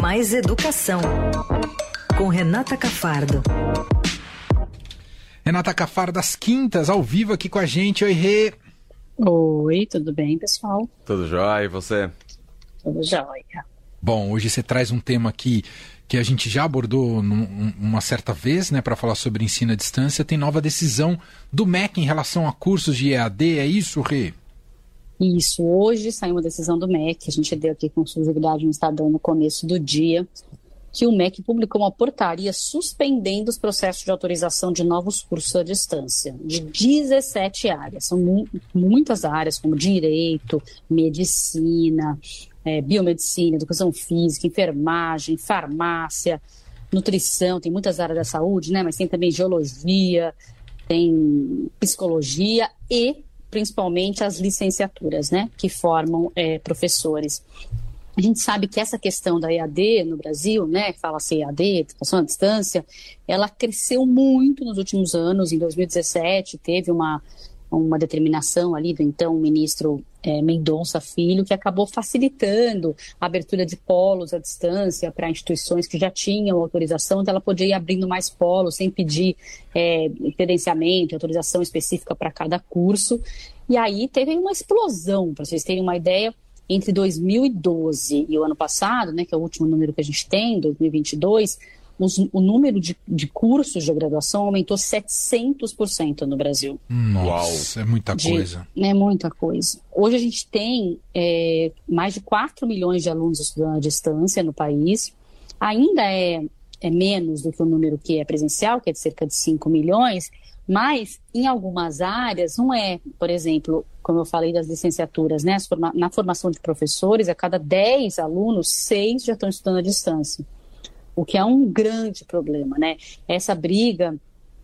Mais Educação, com Renata Cafardo. Renata Cafardo, das quintas, ao vivo aqui com a gente. Oi, Rê. Oi, tudo bem, pessoal? Tudo jóia, e você? Tudo jóia. Bom, hoje você traz um tema aqui que a gente já abordou num, uma certa vez, né, para falar sobre ensino à distância. Tem nova decisão do MEC em relação a cursos de EAD, é isso, Rê? Isso, hoje saiu uma decisão do MEC, a gente deu aqui com exclusividade no Estadão no começo do dia, que o MEC publicou uma portaria suspendendo os processos de autorização de novos cursos à distância, de 17 áreas. São mu muitas áreas, como direito, medicina, é, biomedicina, educação física, enfermagem, farmácia, nutrição, tem muitas áreas da saúde, né? Mas tem também geologia, tem psicologia e principalmente as licenciaturas, né, que formam é, professores. A gente sabe que essa questão da EAD no Brasil, né, fala-se EAD, educação à distância, ela cresceu muito nos últimos anos. Em 2017 teve uma uma determinação ali do então ministro é, Mendonça Filho, que acabou facilitando a abertura de polos à distância para instituições que já tinham autorização, então ela podia ir abrindo mais polos sem pedir é, credenciamento, autorização específica para cada curso. E aí teve uma explosão, para vocês terem uma ideia, entre 2012 e o ano passado, né, que é o último número que a gente tem, 2022, os, o número de, de, cursos de graduação aumentou 700% no Brasil. Nossa, é muita de, coisa. É muita coisa. Hoje a gente tem é, mais de 4 milhões de alunos estudando à distância no país. Ainda é, é menos do que o número que é presencial, que é de cerca de 5 milhões, mas em algumas áreas não é. Por exemplo, como eu falei das licenciaturas, né? Na formação de professores, a cada 10 alunos, 6 já estão estudando à distância o que é um grande problema, né? Essa briga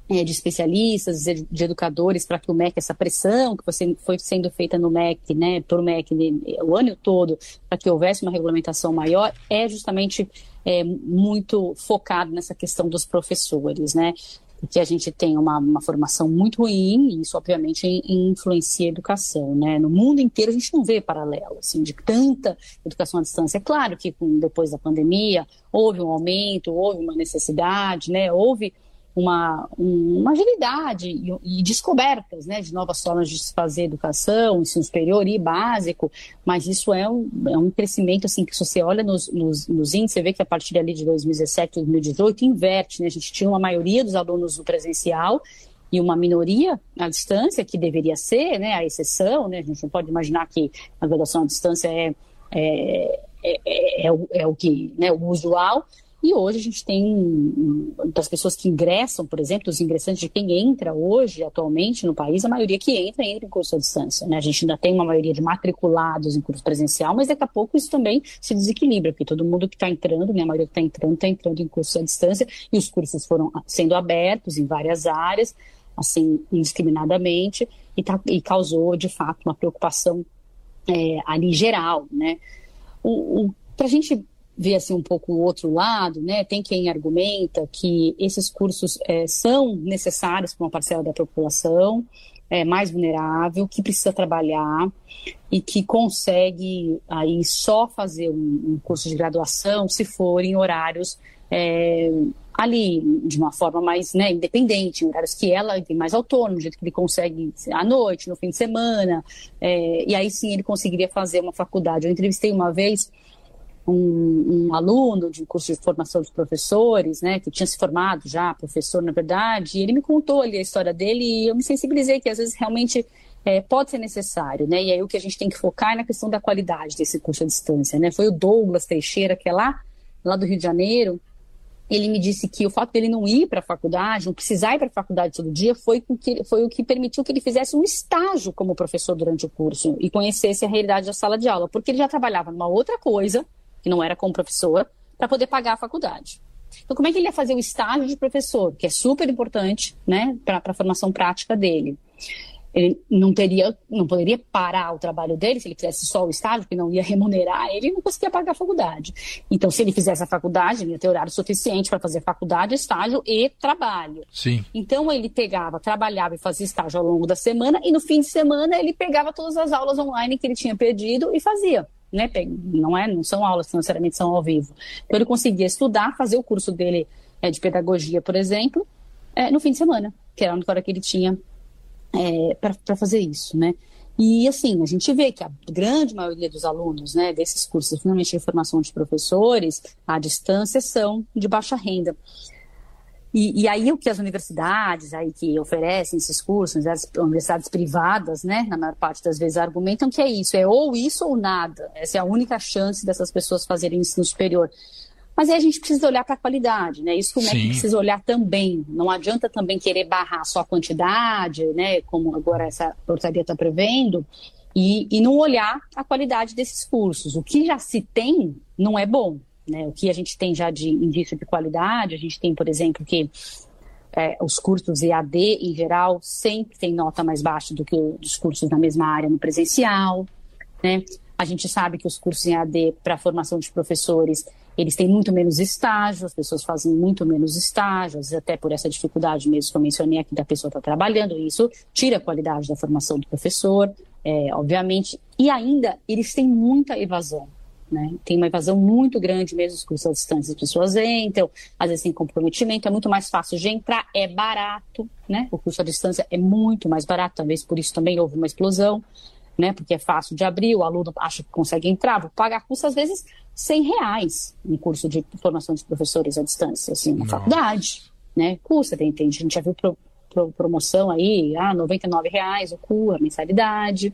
é, de especialistas, de educadores, para que o MEC, essa pressão que foi sendo feita no MEC, né, por MEC o ano todo, para que houvesse uma regulamentação maior, é justamente é, muito focado nessa questão dos professores, né? Porque a gente tem uma, uma formação muito ruim e isso obviamente influencia a educação, né? No mundo inteiro a gente não vê paralelo, assim, de tanta educação à distância. É claro que depois da pandemia houve um aumento, houve uma necessidade, né? Houve uma, uma agilidade e, e, descobertas né, de novas formas de fazer educação, ensino superior e básico, mas isso é um, é um crescimento assim que se você olha nos, nos, nos índices, você vê que a partir ali de 2017, 2018 inverte, né? A gente tinha uma maioria dos alunos no presencial e uma minoria à distância, que deveria ser né, a exceção, né? A gente não pode imaginar que a graduação à distância é, é, é, é, é o, é o que, né, o usual, e hoje a gente tem das pessoas que ingressam, por exemplo, os ingressantes de quem entra hoje, atualmente no país, a maioria que entra, entra em curso à distância. Né? A gente ainda tem uma maioria de matriculados em curso presencial, mas daqui a pouco isso também se desequilibra, porque todo mundo que está entrando, né, a maioria que está entrando, está entrando em curso à distância, e os cursos foram sendo abertos em várias áreas, assim, indiscriminadamente, e, tá, e causou, de fato, uma preocupação é, ali geral, né? O, o para a gente ver assim um pouco o outro lado, né? Tem quem argumenta que esses cursos é, são necessários para uma parcela da população é, mais vulnerável, que precisa trabalhar e que consegue aí só fazer um, um curso de graduação se for em horários é, ali de uma forma mais né, independente, em horários que ela tem mais autônomo, do jeito que ele consegue à noite, no fim de semana, é, e aí sim ele conseguiria fazer uma faculdade. Eu entrevistei uma vez um, um, aluno de um curso de formação de professores, né, que tinha se formado já, professor na verdade, e ele me contou ali a história dele e eu me sensibilizei que às vezes realmente é, pode ser necessário, né, e aí o que a gente tem que focar é na questão da qualidade desse curso à distância, né, foi o Douglas Teixeira, que é lá, lá do Rio de Janeiro, ele me disse que o fato dele não ir para a faculdade, não precisar ir para a faculdade todo dia, foi, que, foi o que permitiu que ele fizesse um estágio como professor durante o curso e conhecesse a realidade da sala de aula, porque ele já trabalhava numa outra coisa, que não era como professor, para poder pagar a faculdade. Então, como é que ele ia fazer o estágio de professor, que é super importante, né, para a formação prática dele? Ele não teria, não poderia parar o trabalho dele se ele fizesse só o estágio, que não ia remunerar ele, não conseguia pagar a faculdade. Então, se ele fizesse a faculdade, ele ia ter horário suficiente para fazer faculdade, estágio e trabalho. Sim. Então, ele pegava, trabalhava e fazia estágio ao longo da semana, e no fim de semana ele pegava todas as aulas online que ele tinha perdido e fazia. Né? Não, é, não são aulas que necessariamente são ao vivo. Então, ele conseguia estudar, fazer o curso dele é, de pedagogia, por exemplo, é, no fim de semana, que era a única hora que ele tinha é, para fazer isso, né? E assim, a gente vê que a grande maioria dos alunos né, desses cursos, finalmente de formação de professores, à distância, são de baixa renda. E, e, aí o que as universidades aí que oferecem esses cursos, as universidades privadas, né, na maior parte das vezes argumentam que é isso, é ou isso ou nada. Essa é a única chance dessas pessoas fazerem ensino superior. Mas aí a gente precisa olhar para a qualidade, né? Isso é que precisa olhar também. Não adianta também querer barrar só a quantidade, né? Como agora essa portaria está prevendo, e, e não olhar a qualidade desses cursos. O que já se tem não é bom. Né? O que a gente tem já de indício de qualidade, a gente tem, por exemplo, que é, os cursos EAD, em geral, sempre tem nota mais baixa do que os cursos na mesma área no presencial. Né? A gente sabe que os cursos EAD para formação de professores, eles têm muito menos estágio, as pessoas fazem muito menos estágios, até por essa dificuldade mesmo que eu mencionei aqui da pessoa estar tá trabalhando, isso tira a qualidade da formação do professor, é, obviamente, e ainda eles têm muita evasão. Né? Tem uma evasão muito grande mesmo, os cursos à distância, as pessoas entram, às vezes sem comprometimento, é muito mais fácil de entrar, é barato, né? O curso à distância é muito mais barato, talvez por isso também houve uma explosão, né? Porque é fácil de abrir, o aluno acha que consegue entrar, vou pagar custa às vezes 100 reais um curso de formação de professores à distância, assim, na faculdade, né? Custa, tem, tem, a gente já viu pro, pro, promoção aí, ah, 99 reais o cu, a mensalidade,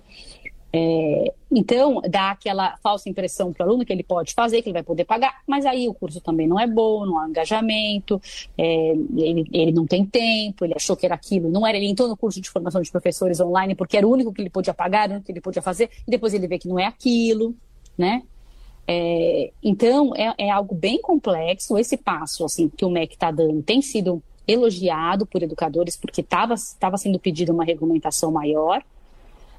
é, então, dá aquela falsa impressão para o aluno que ele pode fazer, que ele vai poder pagar, mas aí o curso também não é bom, não há engajamento, é, ele, ele não tem tempo, ele achou que era aquilo, não era. Ele entrou no curso de formação de professores online porque era o único que ele podia pagar, o único que ele podia fazer, e depois ele vê que não é aquilo, né? É, então, é, é, algo bem complexo. Esse passo assim que o MEC está dando tem sido elogiado por educadores, porque estava sendo pedida uma regulamentação maior.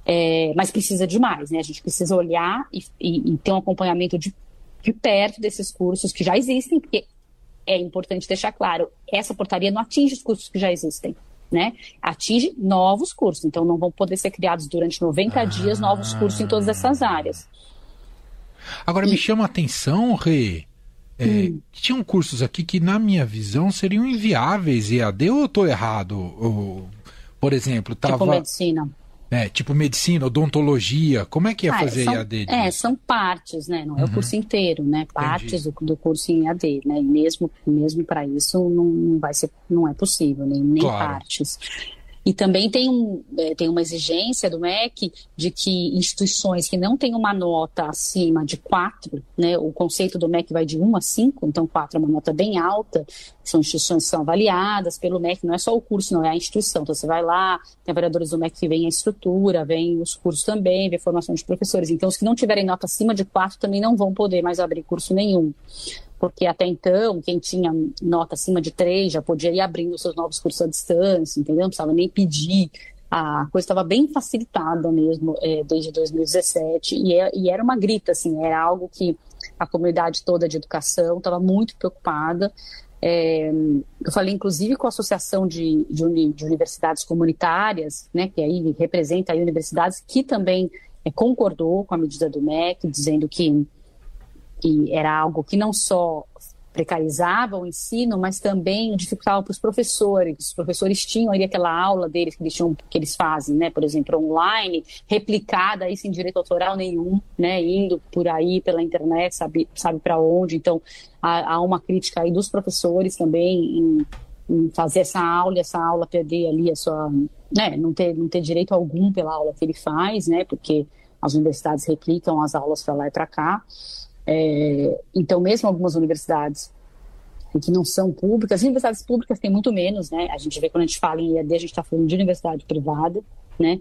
É, mas precisa de mais, né? A gente precisa olhar e, e, e, ter um acompanhamento de, de perto desses cursos que já existem, porque é importante deixar claro, essa portaria não atinge os cursos que já existem. Né? Atinge novos cursos, então não vão poder ser criados durante 90 ah. dias novos cursos em todas essas áreas. Agora, e... me chama a atenção, Rê, é, hum. tinham cursos aqui que, na minha visão, seriam inviáveis EAD ou eu estou errado? Ou, por exemplo, estava... Tipo medicina. É, tipo medicina, odontologia, como é que ia ah, fazer são, EAD? É, são partes, né? Não é o uhum. curso inteiro, né? Partes do, do, curso em EAD, né? E mesmo, mesmo para isso não, não, vai ser, não é possível, nem, nem claro. partes. E também tem, um, é, tem uma exigência do MEC de que instituições que não têm uma nota acima de 4, né, o conceito do MEC vai de 1 a 5, então 4 é uma nota bem alta, são instituições que são avaliadas pelo MEC, não é só o curso, não é a instituição. Então você vai lá, tem avaliadores do MEC que vêm a estrutura, vem os cursos também, vem formação de professores. Então os que não tiverem nota acima de 4 também não vão poder mais abrir curso nenhum porque até então, quem tinha nota acima de 3 já podia ir abrindo seus novos cursos à distância, entendeu? Não precisava nem pedir. A coisa estava bem facilitada mesmo é, desde 2017 e, é, e, era uma grita, assim, era algo que a comunidade toda de educação estava muito preocupada. É, eu falei, inclusive, com a Associação de, de, de, Universidades Comunitárias, né, que aí representa aí universidades que também é, concordou com a medida do MEC, dizendo que que era algo que não só precarizava o ensino, mas também dificultava para os professores. Os professores tinham ali aquela aula deles que eles, tinham, que eles fazem, né? Por exemplo, online, replicada aí sem direito autoral nenhum, né? Indo por aí pela internet, sabe, sabe para onde. Então, há, há, uma crítica aí dos professores também em, em, fazer essa aula, essa aula perder ali a sua, né? Não ter, não ter direito algum pela aula que ele faz, né? Porque as universidades replicam as aulas para lá e para cá. É, então, mesmo algumas universidades que não são públicas, as universidades públicas têm muito menos, né? A gente vê quando a gente fala em EAD, a gente está falando de universidade privada, né?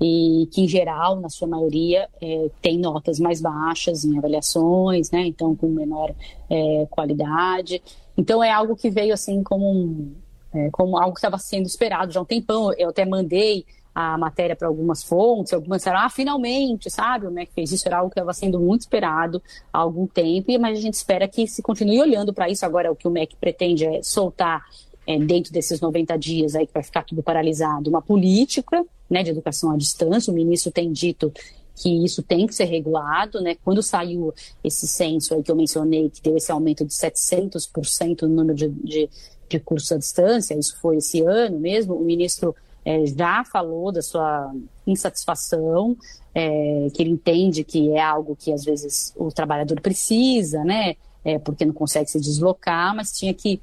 E que, em geral, na sua maioria, é, tem notas mais baixas em avaliações, né? Então, com menor é, qualidade. Então, é algo que veio, assim, como, um, é, como algo que estava sendo esperado já há um tempão. Eu até mandei a matéria para algumas fontes, algumas disseram, ah, finalmente, sabe? O MEC fez isso, era algo que estava sendo muito esperado há algum tempo, mas a gente espera que se continue olhando para isso. Agora, o que o MEC pretende é soltar, é, dentro desses 90 dias aí que vai ficar tudo paralisado, uma política né, de educação à distância. O ministro tem dito que isso tem que ser regulado, né? Quando saiu esse censo aí que eu mencionei, que deu esse aumento de 700% no número de, de, de cursos à distância, isso foi esse ano mesmo, o ministro é, já falou da sua insatisfação, é, que ele entende que é algo que às vezes o trabalhador precisa, né? É, porque não consegue se deslocar, mas tinha que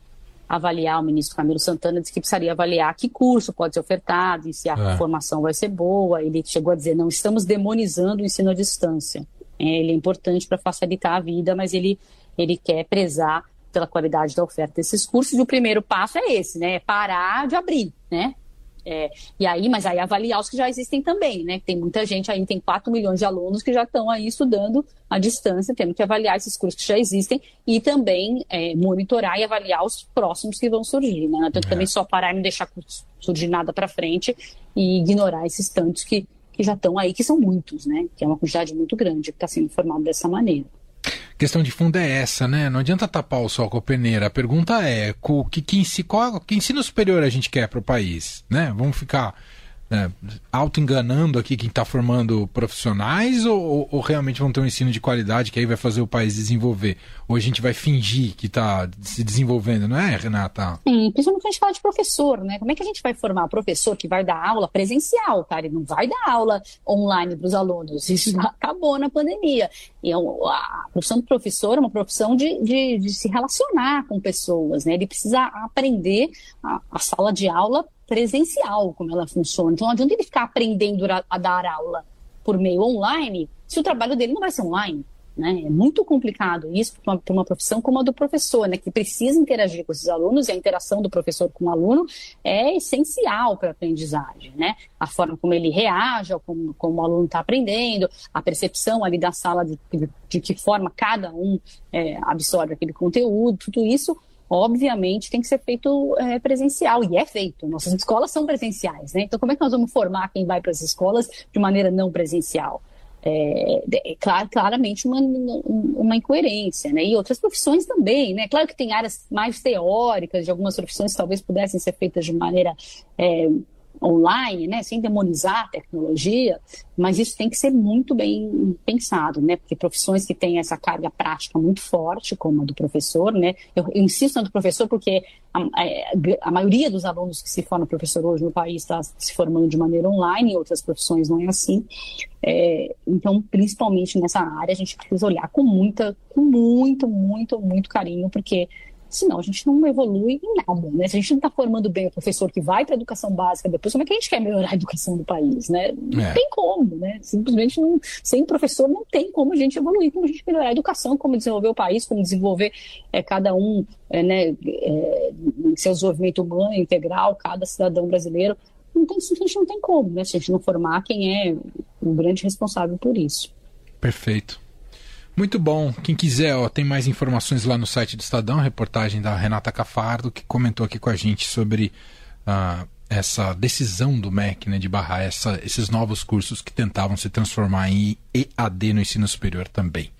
avaliar, o ministro Camilo Santana disse que precisaria avaliar que curso pode ser ofertado e se a é. formação vai ser boa. Ele chegou a dizer, não estamos demonizando o ensino à distância. É, ele é importante para facilitar a vida, mas ele, ele quer prezar pela qualidade da oferta desses cursos. E o primeiro passo é esse, né? É parar de abrir, né? É, e aí, mas aí avaliar os que já existem também, né? Tem muita gente aí, tem 4 milhões de alunos que já estão aí estudando à distância, temos que avaliar esses cursos que já existem e também é, monitorar e avaliar os próximos que vão surgir, né? Tanto é. também só parar e não deixar surgir nada para frente e ignorar esses tantos que, que já estão aí, que são muitos, né? Que é uma quantidade muito grande que está sendo formada dessa maneira questão de fundo é essa, né? Não adianta tapar o sol com a peneira. A pergunta é que, que, que ensino superior a gente quer para o país, né? Vamos ficar né, auto-enganando aqui quem está formando profissionais ou, ou, realmente vão ter um ensino de qualidade que aí vai fazer o país desenvolver? Ou a gente vai fingir que está se desenvolvendo, não é, Renata? Sim, principalmente quando a gente fala de professor, né? Como é que a gente vai formar professor que vai dar aula presencial, cara? Ele não vai dar aula online para os alunos. Isso acabou na pandemia. E é a profissão do professor é uma profissão de, de, de se relacionar com pessoas, né? Ele precisa aprender a, a sala de aula presencial, como ela funciona. Então, não adianta ele ficar aprendendo a, dar aula por meio online se o trabalho dele não vai ser online. Né? É muito complicado isso para uma, uma, profissão como a do professor, né? que precisa interagir com esses alunos e a interação do professor com o aluno é essencial para a aprendizagem. Né? A forma como ele reage, como, como o aluno está aprendendo, a percepção ali da sala de, de, de que forma cada um é, absorve aquele conteúdo, tudo isso obviamente tem que ser feito é, presencial, e é feito. Nossas escolas são presenciais, né? Então, como é que nós vamos formar quem vai para as escolas de maneira não presencial? É, é clar, claramente uma, uma incoerência, né? E outras profissões também, né? Claro que tem áreas mais teóricas de algumas profissões que talvez pudessem ser feitas de maneira é, online, né, sem demonizar a tecnologia, mas isso tem que ser muito bem pensado, né, porque profissões que têm essa carga prática muito forte, como a do professor, né, eu, eu insisto na do professor porque a, é, a, maioria dos alunos que se formam professor hoje no país está se formando de maneira online, em outras profissões não é assim, é, então, principalmente nessa área, a gente precisa olhar com muita, com muito, muito, muito carinho, porque senão a gente não evolui em nada, né? Se a gente não está formando bem o professor que vai para a educação básica depois, como é que a gente quer melhorar a educação do país, né? Não é. tem como, né? Simplesmente não, sem professor não tem como a gente evoluir, como a gente melhorar a educação, como desenvolver o país, como desenvolver é, cada um, é, né, é, seu desenvolvimento humano integral, cada cidadão brasileiro. Não tem, a gente não tem como, né? Se a gente não formar quem é o grande responsável por isso. Perfeito. Muito bom. Quem quiser, ó, tem mais informações lá no site do Estadão, reportagem da Renata Cafardo, que comentou aqui com a gente sobre uh, essa decisão do MEC né, de barrar essa, esses novos cursos que tentavam se transformar em EAD no ensino superior também.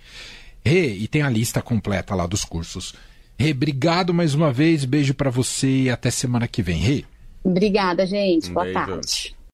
Rê, e tem a lista completa lá dos cursos. Rê, obrigado mais uma vez, beijo para você e até semana que vem. Rê. Obrigada, gente. Um Boa beijo. tarde.